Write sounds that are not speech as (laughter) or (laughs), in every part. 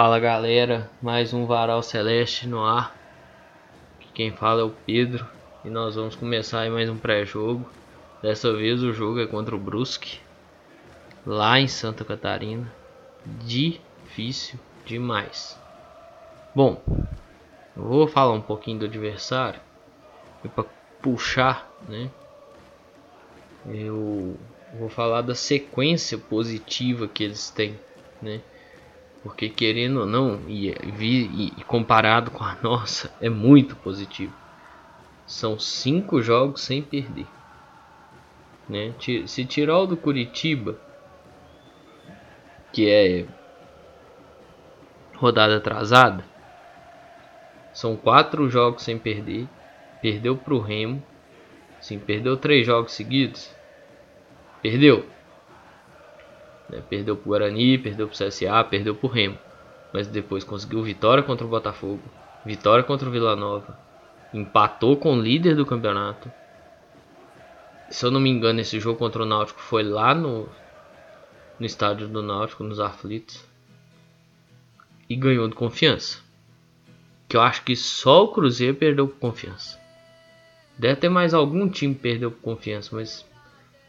Fala galera, mais um Varal Celeste no ar. Quem fala é o Pedro e nós vamos começar mais um pré-jogo. Dessa vez o jogo é contra o Brusque, lá em Santa Catarina. Difícil demais. Bom, eu vou falar um pouquinho do adversário para puxar, né? Eu vou falar da sequência positiva que eles têm, né? Porque querendo ou não, e, e, comparado com a (laughs) nossa, é muito positivo. São cinco jogos sem perder. Né? Se tirar o do Curitiba, que é rodada atrasada, são quatro jogos sem perder. Perdeu para o Remo. Sim, perdeu três jogos seguidos. Perdeu. Né? Perdeu pro Guarani, perdeu pro CSA, perdeu pro Remo. Mas depois conseguiu vitória contra o Botafogo, vitória contra o Vila Nova, empatou com o líder do campeonato. Se eu não me engano, esse jogo contra o Náutico foi lá no, no estádio do Náutico, nos aflitos. E ganhou de confiança. Que eu acho que só o Cruzeiro perdeu por confiança. Deve ter mais algum time que perdeu por confiança, mas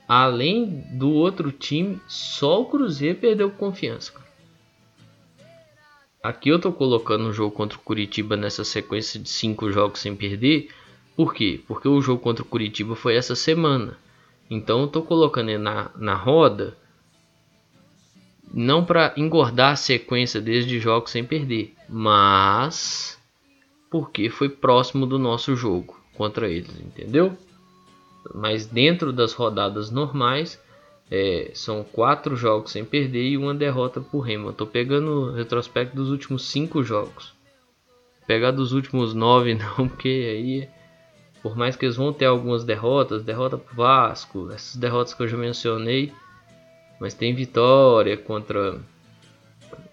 Além do outro time, só o Cruzeiro perdeu confiança. Aqui eu tô colocando o jogo contra o Curitiba nessa sequência de cinco jogos sem perder. Por quê? Porque o jogo contra o Curitiba foi essa semana. Então eu tô colocando na, na roda não para engordar a sequência desde jogos sem perder, mas porque foi próximo do nosso jogo contra eles, entendeu? Mas dentro das rodadas normais é, são quatro jogos sem perder e uma derrota por Remo. Estou pegando o retrospecto dos últimos cinco jogos. Pegar dos últimos nove (laughs) não, porque aí, por mais que eles vão ter algumas derrotas, derrota pro Vasco, essas derrotas que eu já mencionei, mas tem vitória contra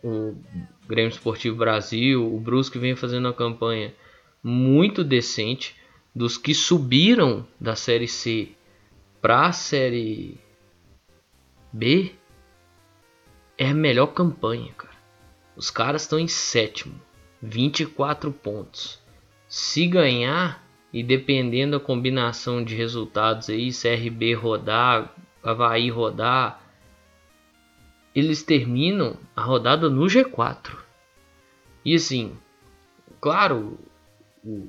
o Grêmio Esportivo Brasil, o Brusque vem fazendo uma campanha muito decente dos que subiram da série C para a série B é a melhor campanha, cara. Os caras estão em sétimo, 24 pontos. Se ganhar e dependendo da combinação de resultados aí, CRB rodar, Havaí rodar, eles terminam a rodada no G4. E assim, claro, o,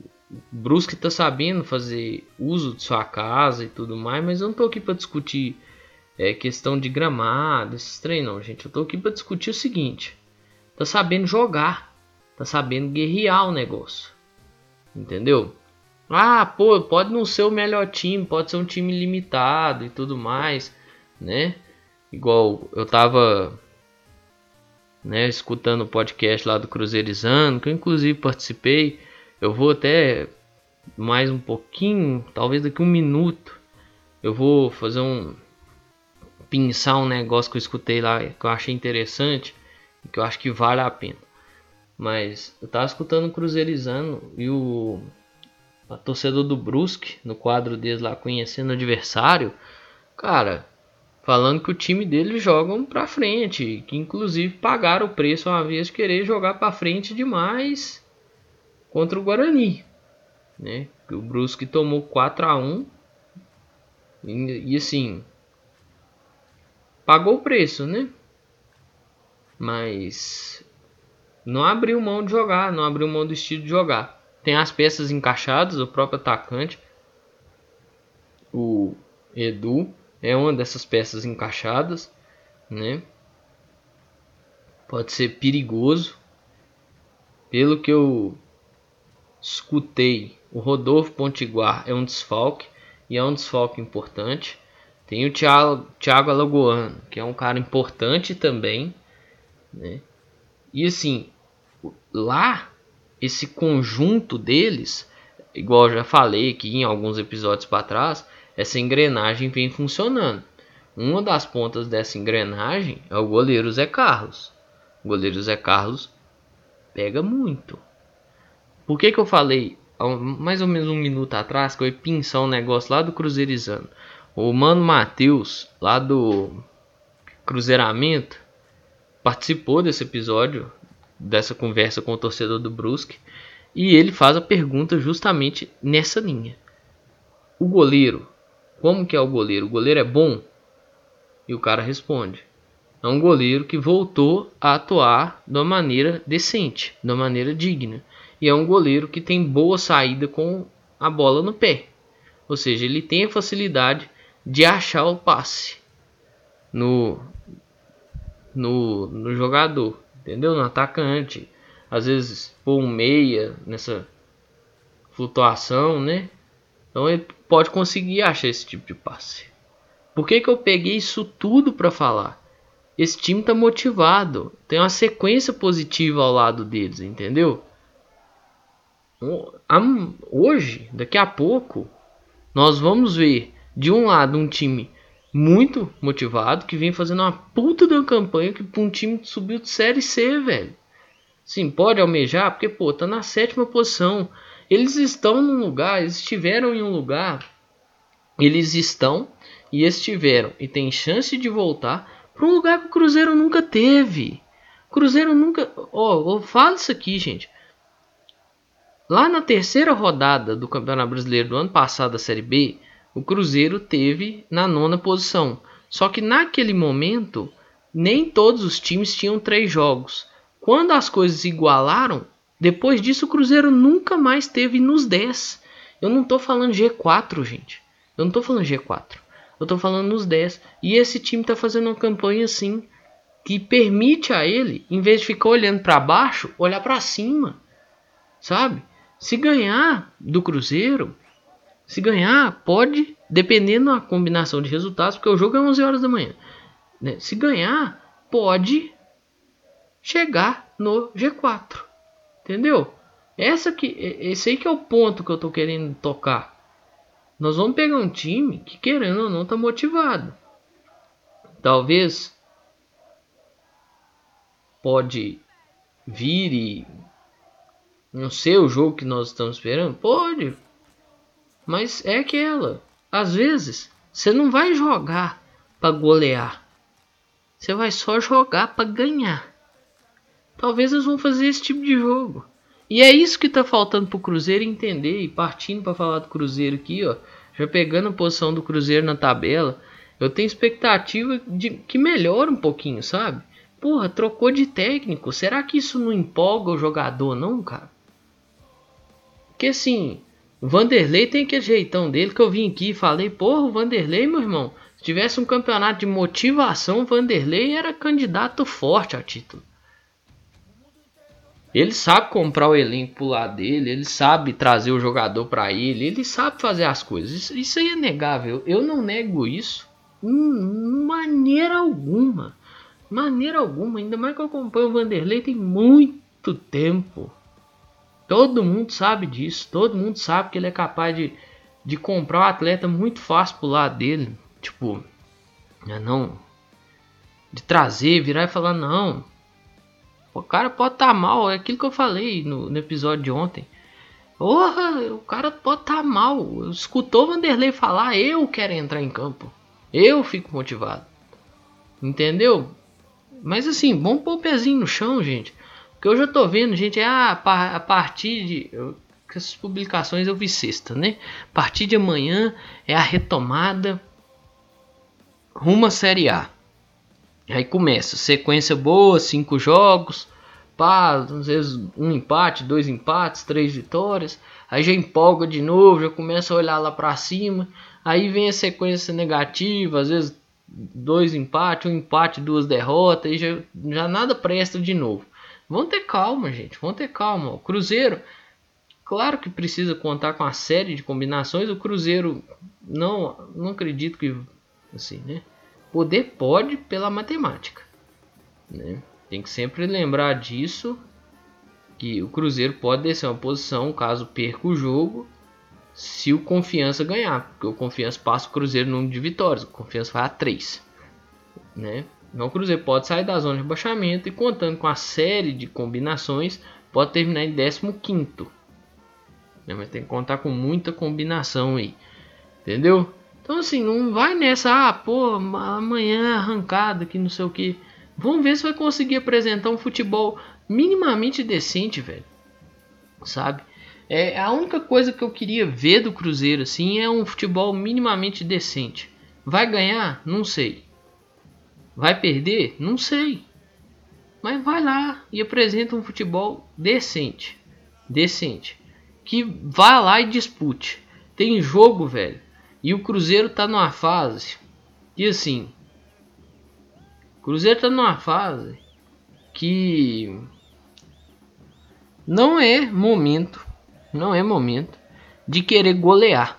Brusque tá sabendo fazer uso de sua casa e tudo mais, mas eu não tô aqui para discutir é, questão de gramado, esses treinos, não, gente. Eu tô aqui para discutir o seguinte: tá sabendo jogar, tá sabendo guerrear o negócio, entendeu? Ah, pô, pode não ser o melhor time, pode ser um time limitado e tudo mais, né? Igual eu tava né, escutando o podcast lá do Cruzeirizando, que eu inclusive participei. Eu vou até mais um pouquinho, talvez daqui um minuto, eu vou fazer um pensar um negócio que eu escutei lá que eu achei interessante, que eu acho que vale a pena. Mas eu tava escutando o Cruzeirizando e o a torcedor do Brusque no quadro deles lá conhecendo o adversário, cara, falando que o time deles jogam para frente, que inclusive pagaram o preço uma vez de querer jogar para frente demais contra o Guarani, né? O Brusque tomou 4 a 1 e, e assim pagou o preço, né? Mas não abriu mão de jogar, não abriu mão do estilo de jogar. Tem as peças encaixadas, o próprio atacante, o Edu é uma dessas peças encaixadas, né? Pode ser perigoso. Pelo que eu escutei, o Rodolfo Pontiguar é um desfalque e é um desfalque importante. Tem o Thiago, Alagoano, que é um cara importante também, né? E assim, lá esse conjunto deles, igual já falei aqui em alguns episódios para trás, essa engrenagem vem funcionando. Uma das pontas dessa engrenagem é o goleiro Zé Carlos. O goleiro Zé Carlos pega muito. Por que, que eu falei mais ou menos um minuto atrás que eu ia pinçar um negócio lá do Cruzeirizando? O mano Matheus, lá do Cruzeiramento, participou desse episódio dessa conversa com o torcedor do Brusque. E ele faz a pergunta justamente nessa linha. O goleiro, como que é o goleiro? O goleiro é bom? E o cara responde: é um goleiro que voltou a atuar de uma maneira decente, de uma maneira digna. E é um goleiro que tem boa saída com a bola no pé. Ou seja, ele tem a facilidade de achar o passe no, no, no jogador, entendeu? No atacante. Às vezes pôr um meia nessa flutuação, né? Então ele pode conseguir achar esse tipo de passe. Por que, que eu peguei isso tudo para falar? Esse time tá motivado, tem uma sequência positiva ao lado deles, entendeu? Hoje, daqui a pouco, nós vamos ver de um lado um time muito motivado que vem fazendo uma puta de uma campanha que um time subiu de série C, velho. Sim, pode almejar porque pô, tá na sétima posição. Eles estão num lugar, eles estiveram em um lugar, eles estão e estiveram e tem chance de voltar para um lugar que o Cruzeiro nunca teve. Cruzeiro nunca, ó, oh, eu falo isso aqui, gente. Lá na terceira rodada do Campeonato Brasileiro do ano passado da Série B, o Cruzeiro teve na nona posição. Só que naquele momento, nem todos os times tinham três jogos. Quando as coisas igualaram, depois disso o Cruzeiro nunca mais teve nos 10. Eu não estou falando G4, gente. Eu não estou falando G4. Eu estou falando nos 10. E esse time está fazendo uma campanha assim que permite a ele, em vez de ficar olhando para baixo, olhar para cima. Sabe? Se ganhar do Cruzeiro, se ganhar, pode, dependendo da combinação de resultados, porque o jogo é 11 horas da manhã. Né? Se ganhar, pode chegar no G4. Entendeu? Essa que, esse aí que é o ponto que eu tô querendo tocar. Nós vamos pegar um time que, querendo ou não, tá motivado. Talvez pode vir e não ser o jogo que nós estamos esperando? Pode. Mas é aquela. Às vezes, você não vai jogar para golear. Você vai só jogar para ganhar. Talvez eles vão fazer esse tipo de jogo. E é isso que tá faltando pro Cruzeiro entender e partindo para falar do Cruzeiro aqui, ó, já pegando a posição do Cruzeiro na tabela, eu tenho expectativa de que melhore um pouquinho, sabe? Porra, trocou de técnico. Será que isso não empolga o jogador não, cara? Porque assim, o Vanderlei tem aquele jeitão dele que eu vim aqui e falei, porra, o Vanderlei, meu irmão, se tivesse um campeonato de motivação, o Vanderlei era candidato forte ao título. Ele sabe comprar o elenco pro lado dele, ele sabe trazer o jogador para ele, ele sabe fazer as coisas. Isso, isso aí é negável. Eu não nego isso. Hum, maneira alguma. Maneira alguma. Ainda mais que eu acompanho o Vanderlei tem muito tempo. Todo mundo sabe disso. Todo mundo sabe que ele é capaz de, de comprar um atleta muito fácil pro lado dele. Tipo, né, não. De trazer, virar e falar: não. O cara pode estar tá mal. É aquilo que eu falei no, no episódio de ontem. Porra, o cara pode estar tá mal. Escutou o Vanderlei falar: eu quero entrar em campo. Eu fico motivado. Entendeu? Mas assim, bom pôr o pezinho no chão, gente. Porque eu já tô vendo, gente, ah, a partir de. Eu, essas publicações eu vi sexta, né? A partir de amanhã é a retomada rumo à Série A. Aí começa, sequência boa, cinco jogos, pá, às vezes um empate, dois empates, três vitórias. Aí já empolga de novo, já começa a olhar lá pra cima. Aí vem a sequência negativa, às vezes dois empates, um empate, duas derrotas, e já, já nada presta de novo. Vão ter calma, gente. Vão ter calma. O Cruzeiro, claro que precisa contar com a série de combinações. O Cruzeiro, não, não acredito que assim, né? Poder pode pela matemática, né? Tem que sempre lembrar disso que o Cruzeiro pode descer uma posição caso perca o jogo se o Confiança ganhar, porque o Confiança passa o Cruzeiro no número de vitórias, o Confiança vai a 3, né? Então o Cruzeiro pode sair da zona de rebaixamento e contando com a série de combinações pode terminar em 15 né? Mas tem que contar com muita combinação aí. Entendeu? Então assim, não vai nessa, ah, pô, amanhã é arrancada que não sei o que. Vamos ver se vai conseguir apresentar um futebol minimamente decente, velho. Sabe? É a única coisa que eu queria ver do Cruzeiro assim é um futebol minimamente decente. Vai ganhar? Não sei. Vai perder? Não sei. Mas vai lá e apresenta um futebol decente. Decente. Que vá lá e dispute. Tem jogo, velho. E o Cruzeiro tá numa fase. E assim. Cruzeiro tá numa fase que não é momento, não é momento de querer golear.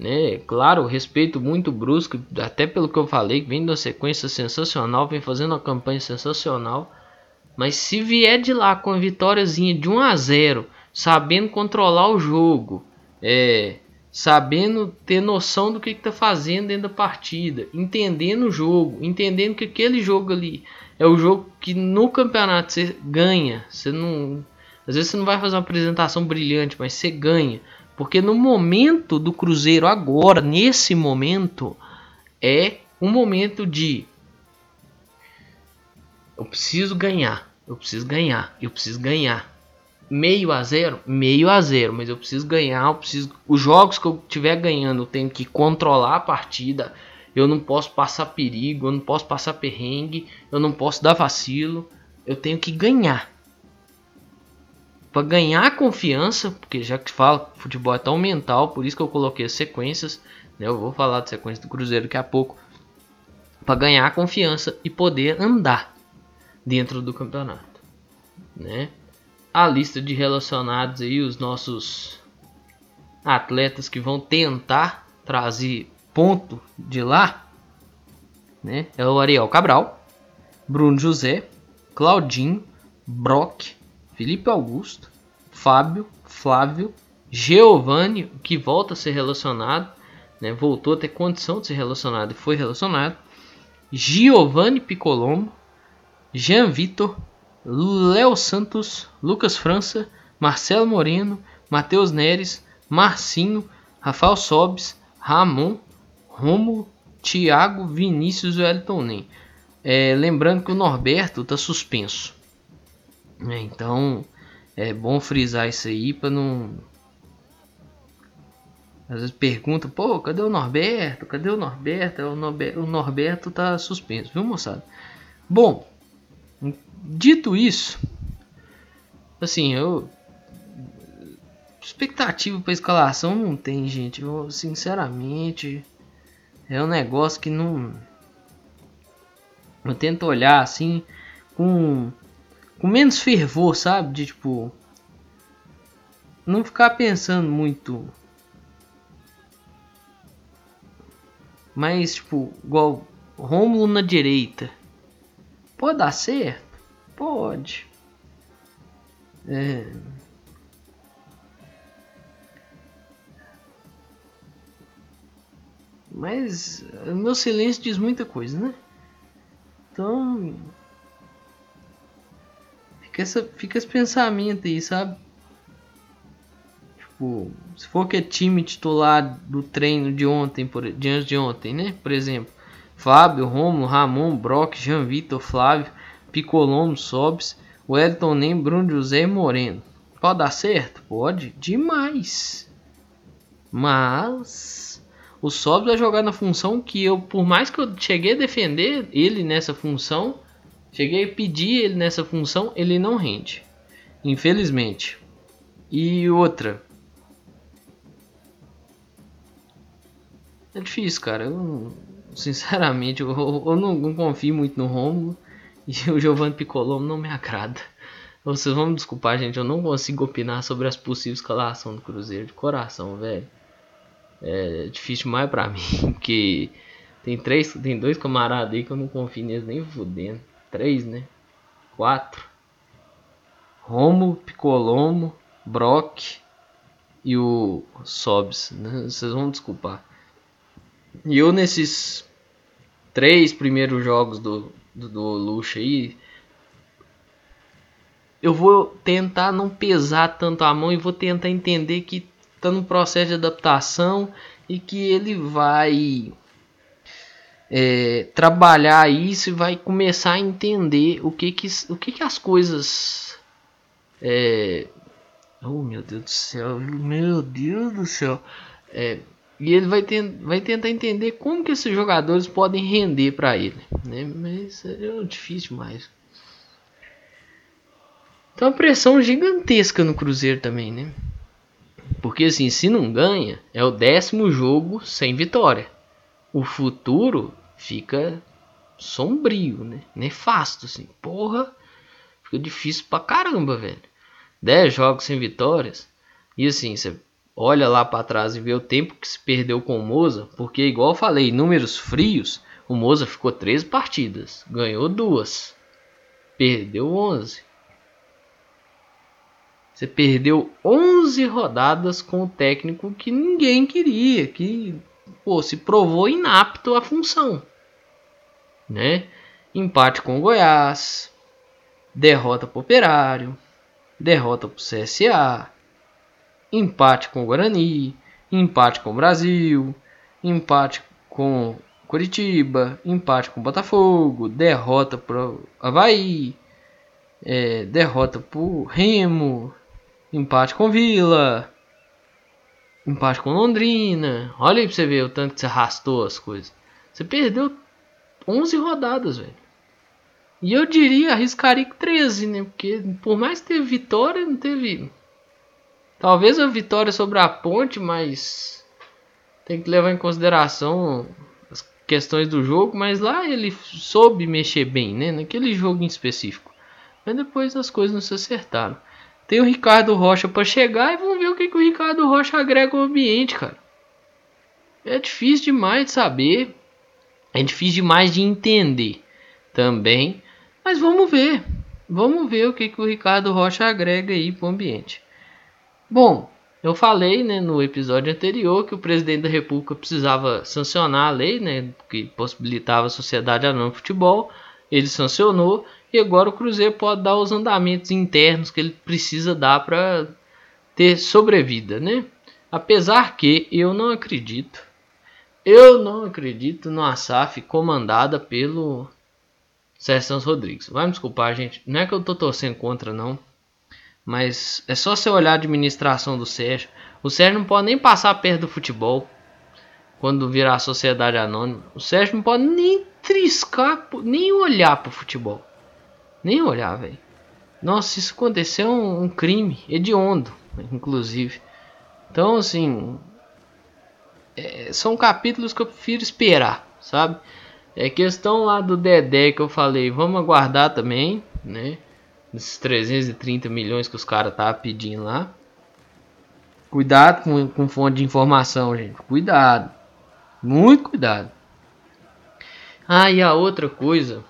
Né? Claro, respeito muito brusco, até pelo que eu falei, vem da sequência sensacional, vem fazendo uma campanha sensacional. Mas se vier de lá com a vitóriazinha de 1 a 0, sabendo controlar o jogo, é, sabendo ter noção do que está fazendo dentro da partida, entendendo o jogo, entendendo que aquele jogo ali é o jogo que no campeonato você ganha. Você não, às vezes você não vai fazer uma apresentação brilhante, mas você ganha, porque no momento do Cruzeiro agora, nesse momento, é um momento de eu preciso ganhar, eu preciso ganhar, eu preciso ganhar meio a zero, meio a zero, mas eu preciso ganhar, eu preciso os jogos que eu tiver ganhando, eu tenho que controlar a partida. Eu não posso passar perigo, eu não posso passar perrengue, eu não posso dar vacilo, eu tenho que ganhar. Para ganhar confiança, porque já que fala futebol é tão mental, por isso que eu coloquei as sequências, né? Eu vou falar de sequência do Cruzeiro daqui a pouco. Para ganhar confiança e poder andar dentro do campeonato, né? a lista de relacionados aí, os nossos atletas que vão tentar trazer ponto de lá, né? É o Ariel Cabral, Bruno José, Claudinho, Brock, Felipe Augusto, Fábio, Flávio, Giovanni, que volta a ser relacionado, né? Voltou a ter condição de ser relacionado e foi relacionado. Giovanni Picolombo, Jean Vitor, Léo Santos, Lucas França, Marcelo Moreno, Matheus Neres, Marcinho, Rafael Sobes, Ramon, Romulo, Thiago, Vinícius e Wellington. É, lembrando que o Norberto está suspenso. É, então é bom frisar isso aí para não. Às vezes pergunta, pô, cadê o Norberto? Cadê o Norberto? O Norberto, o Norberto tá suspenso, viu moçada? Bom, Dito isso, assim, eu expectativa para escalação não tem, gente. Eu, sinceramente, é um negócio que não eu tento olhar assim com com menos fervor, sabe? De tipo não ficar pensando muito mas tipo igual Rômulo na direita Pode dar certo? Pode. É... Mas o meu silêncio diz muita coisa, né? Então. Fica, essa, fica esse pensamento aí, sabe? Tipo, se for que é time titular do treino de ontem, por, de antes de ontem, né? Por exemplo, Fábio, Romulo, Ramon, Brock, Jean Vitor, Flávio, Picolombo, Sobs, Wellington Nem, Bruno José e Moreno. Pode dar certo? Pode. Demais. Mas o Sobs vai jogar na função que eu, por mais que eu cheguei a defender ele nessa função, cheguei a pedir ele nessa função, ele não rende. Infelizmente. E outra. É difícil, cara. Eu Sinceramente, (laughs) eu, eu não, não, confio muito no Romulo. E o Giovanni Piccolo não me agrada. Vocês vão me desculpar, gente. Eu não consigo opinar sobre as possíveis escalação do Cruzeiro de coração, velho. É difícil demais pra (laughs) mim. Porque tem três, tem dois camaradas aí que eu não confio neles nem fudendo. Três, né? Quatro. Romo, Picolomo, Brock e o Sobs. Né? Vocês vão desculpar. E eu nesses três primeiros jogos do, do, do Luxo aí, eu vou tentar não pesar tanto a mão e vou tentar entender que está num processo de adaptação e que ele vai é, trabalhar isso e vai começar a entender o que que, o que, que as coisas. É, oh meu Deus do céu, meu Deus do céu. É, e ele vai, ter, vai tentar entender como que esses jogadores podem render para ele. Né? Mas é difícil demais. Então a pressão gigantesca no Cruzeiro também, né? Porque assim, se não ganha, é o décimo jogo sem vitória. O futuro fica sombrio, né? Nefasto, assim. Porra, fica difícil pra caramba, velho. 10 jogos sem vitórias. E assim, você olha lá para trás e vê o tempo que se perdeu com o Moza, porque igual eu falei, números frios, o Moza ficou 13 partidas, ganhou duas, perdeu 11. Você perdeu 11 rodadas com o técnico que ninguém queria, que pô, se provou inapto à função. Né? Empate com o Goiás, derrota para o Operário, derrota para o CSA, empate com o Guarani, empate com o Brasil, empate com Curitiba, empate com o Botafogo, derrota para o Havaí, é, derrota para o Remo, empate com Vila, empate com Londrina. Olha aí pra você ver o tanto que você arrastou as coisas. Você perdeu 11 rodadas, velho. E eu diria, arriscaria 13, né? Porque por mais que teve vitória, não teve. Talvez a vitória sobre a ponte, mas tem que levar em consideração as questões do jogo. Mas lá ele soube mexer bem, né? Naquele jogo em específico. Mas depois as coisas não se acertaram. Tem o Ricardo Rocha para chegar e vamos ver o que, que o Ricardo Rocha agrega ao ambiente, cara. É difícil demais de saber. É difícil demais de entender também. Mas vamos ver. Vamos ver o que, que o Ricardo Rocha agrega aí para o ambiente. Bom, eu falei né, no episódio anterior que o presidente da República precisava sancionar a lei né, que possibilitava a sociedade anônima de futebol. Ele sancionou e agora o Cruzeiro pode dar os andamentos internos que ele precisa dar para ter sobrevida, né? Apesar que eu não acredito, eu não acredito no SAF comandada pelo Sérgio Rodrigues. Vai me desculpar, gente. Não é que eu tô torcendo contra, não. Mas é só você olhar a administração do Sérgio. O Sérgio não pode nem passar perto do futebol quando virar sociedade anônima. O Sérgio não pode nem triscar, nem olhar pro futebol. Nem olhar, velho. Nossa, isso aconteceu um, um crime hediondo, inclusive. Então, assim. É, são capítulos que eu prefiro esperar, sabe? É questão lá do Dedé que eu falei, vamos aguardar também, né? Esses 330 milhões que os caras tá pedindo lá. Cuidado com, com fonte de informação, gente. Cuidado. Muito cuidado. Ah, e a outra coisa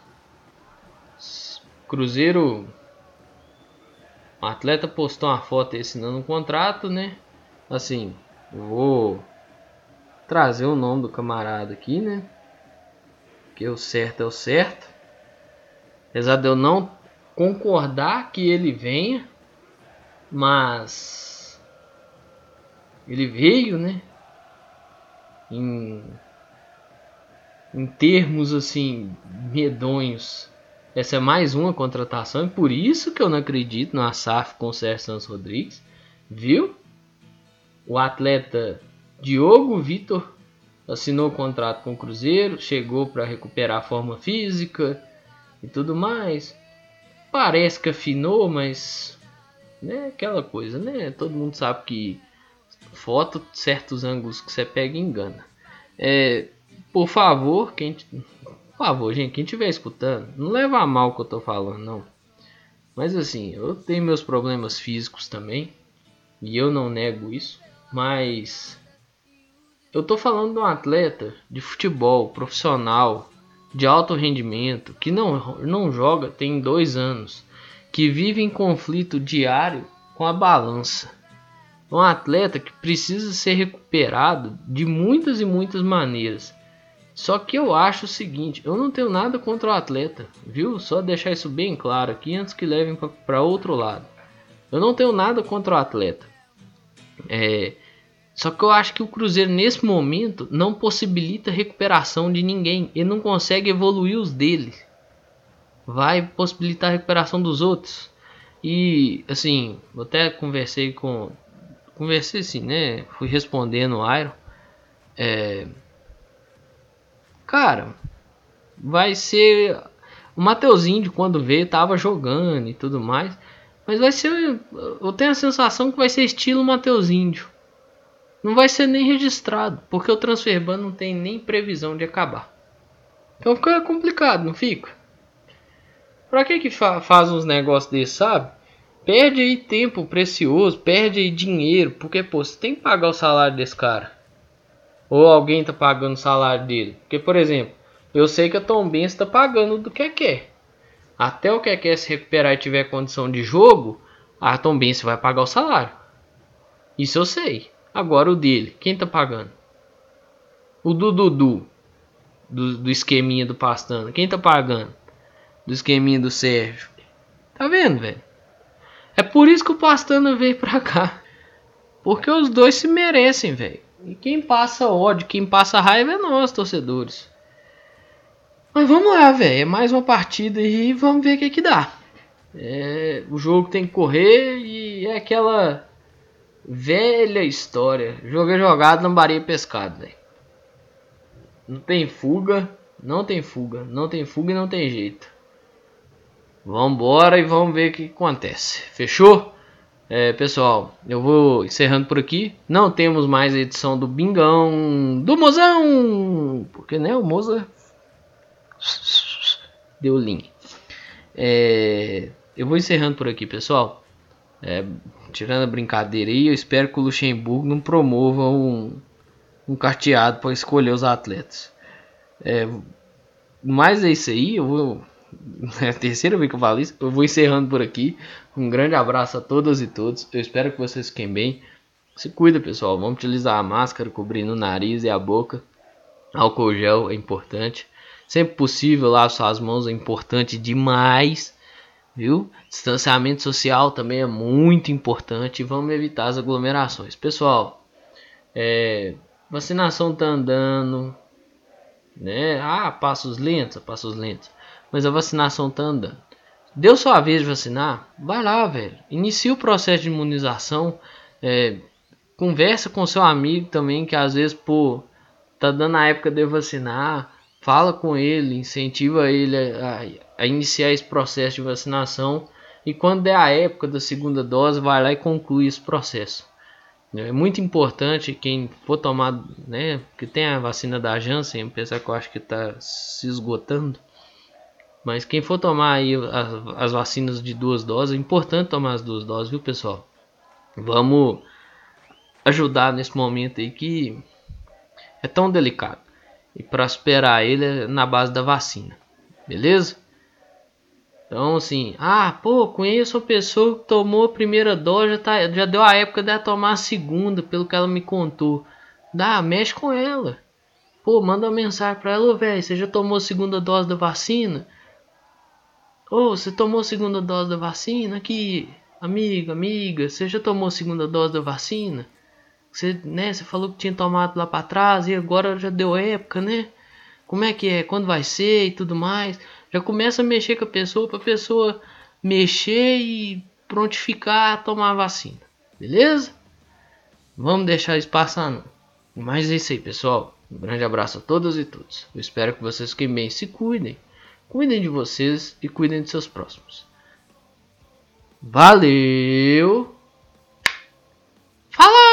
Cruzeiro. O atleta postou uma foto assinando um contrato, né? Assim, vou trazer o nome do camarada aqui, né? Que o certo é o certo. Apesar de eu não concordar que ele venha, mas ele veio, né? Em, em termos assim medonhos essa é mais uma contratação e por isso que eu não acredito no Asaf com o Sérgio Santos Rodrigues. Viu? O atleta Diogo Vitor assinou o contrato com o Cruzeiro, chegou para recuperar a forma física e tudo mais. Parece que afinou, mas né, aquela coisa, né? Todo mundo sabe que foto certos ângulos que você pega engana. É, por favor, quem por favor, gente, quem estiver escutando, não leva a mal o que eu tô falando, não. Mas assim, eu tenho meus problemas físicos também. E eu não nego isso. Mas eu tô falando de um atleta de futebol profissional, de alto rendimento, que não, não joga tem dois anos, que vive em conflito diário com a balança. Um atleta que precisa ser recuperado de muitas e muitas maneiras. Só que eu acho o seguinte, eu não tenho nada contra o atleta, viu? Só deixar isso bem claro aqui antes que levem para outro lado. Eu não tenho nada contra o atleta. É, Só que eu acho que o Cruzeiro nesse momento não possibilita recuperação de ninguém. Ele não consegue evoluir os dele. Vai possibilitar a recuperação dos outros. E assim, eu até conversei com. Conversei assim, né? Fui respondendo o Iron. É, cara, vai ser. O Mateuzinho, de quando veio, tava jogando e tudo mais. Mas vai ser. Eu tenho a sensação que vai ser estilo Mateuzinho. Não vai ser nem registrado, porque o transfer ban não tem nem previsão de acabar. Então fica complicado, não fica? Pra que que fa faz uns negócios desses, sabe? Perde aí tempo precioso, perde aí dinheiro, porque pô, você tem que pagar o salário desse cara. Ou alguém tá pagando o salário dele. Porque, por exemplo, eu sei que a Tom Benz está pagando do que quer. Até o que quer se recuperar e tiver condição de jogo, a Tom Benz vai pagar o salário. Isso eu sei. Agora o dele, quem tá pagando? O do Dudu, do, do esqueminha do Pastana, quem tá pagando? Do esqueminha do Sérgio. Tá vendo, velho? É por isso que o Pastana veio pra cá. Porque os dois se merecem, velho. E quem passa ódio, quem passa raiva é nós, torcedores. Mas vamos lá, velho. É mais uma partida e vamos ver o que, que dá. É, o jogo tem que correr e é aquela velha história. Jogo é jogado, lambaria pescado, velho. Não tem fuga, não tem fuga, não tem fuga e não tem jeito. Vambora e vamos ver o que acontece. Fechou? É, pessoal, eu vou encerrando por aqui. Não temos mais a edição do Bingão do Mozão. Porque, né, o Moza deu link. É, eu vou encerrando por aqui, pessoal. É, tirando a brincadeira aí, eu espero que o Luxemburgo não promova um, um carteado para escolher os atletas. É, mas é isso aí, eu vou. (laughs) É a terceira vez que eu falo isso. Eu vou encerrando por aqui. Um grande abraço a todas e todos. Eu espero que vocês fiquem bem. Se cuida, pessoal. Vamos utilizar a máscara cobrindo o nariz e a boca. Álcool gel é importante. Sempre possível, lavar suas mãos é importante demais viu? Distanciamento social também é muito importante. Vamos evitar as aglomerações. Pessoal, é, vacinação tá andando, né? Ah, passos lentos, passos lentos. Mas a vacinação tá andando. Deu sua vez de vacinar? Vai lá, velho. Inicia o processo de imunização. É, conversa com seu amigo também, que às vezes, pô, tá dando a época de vacinar. Fala com ele, incentiva ele a, a iniciar esse processo de vacinação e quando der a época da segunda dose, vai lá e conclui esse processo. É muito importante quem for tomar, né, que tem a vacina da Janssen, apesar que eu acho que está se esgotando, mas quem for tomar aí as, as, vacinas de duas doses, é importante tomar as duas doses, viu pessoal? Vamos ajudar nesse momento aí que é tão delicado. E para superar ele é na base da vacina, beleza? Então, assim, ah, pô, conheço uma pessoa que tomou a primeira dose, já, tá, já deu a época dela tomar a segunda, pelo que ela me contou. Dá, mexe com ela. Pô, manda uma mensagem pra ela, velho, você já tomou a segunda dose da vacina? Ô, você tomou segunda dose da vacina? Aqui, amiga, amiga, você já tomou segunda dose da vacina? Você, né, você falou que tinha tomado lá para trás e agora já deu época, né? Como é que é? Quando vai ser e tudo mais? Já começa a mexer com a pessoa para a pessoa mexer e prontificar a tomar a vacina. Beleza? Vamos deixar isso passar não. Mas é isso aí, pessoal. Um grande abraço a todas e todos. Eu espero que vocês fiquem bem, se cuidem. Cuidem de vocês e cuidem de seus próximos. Valeu! Fala!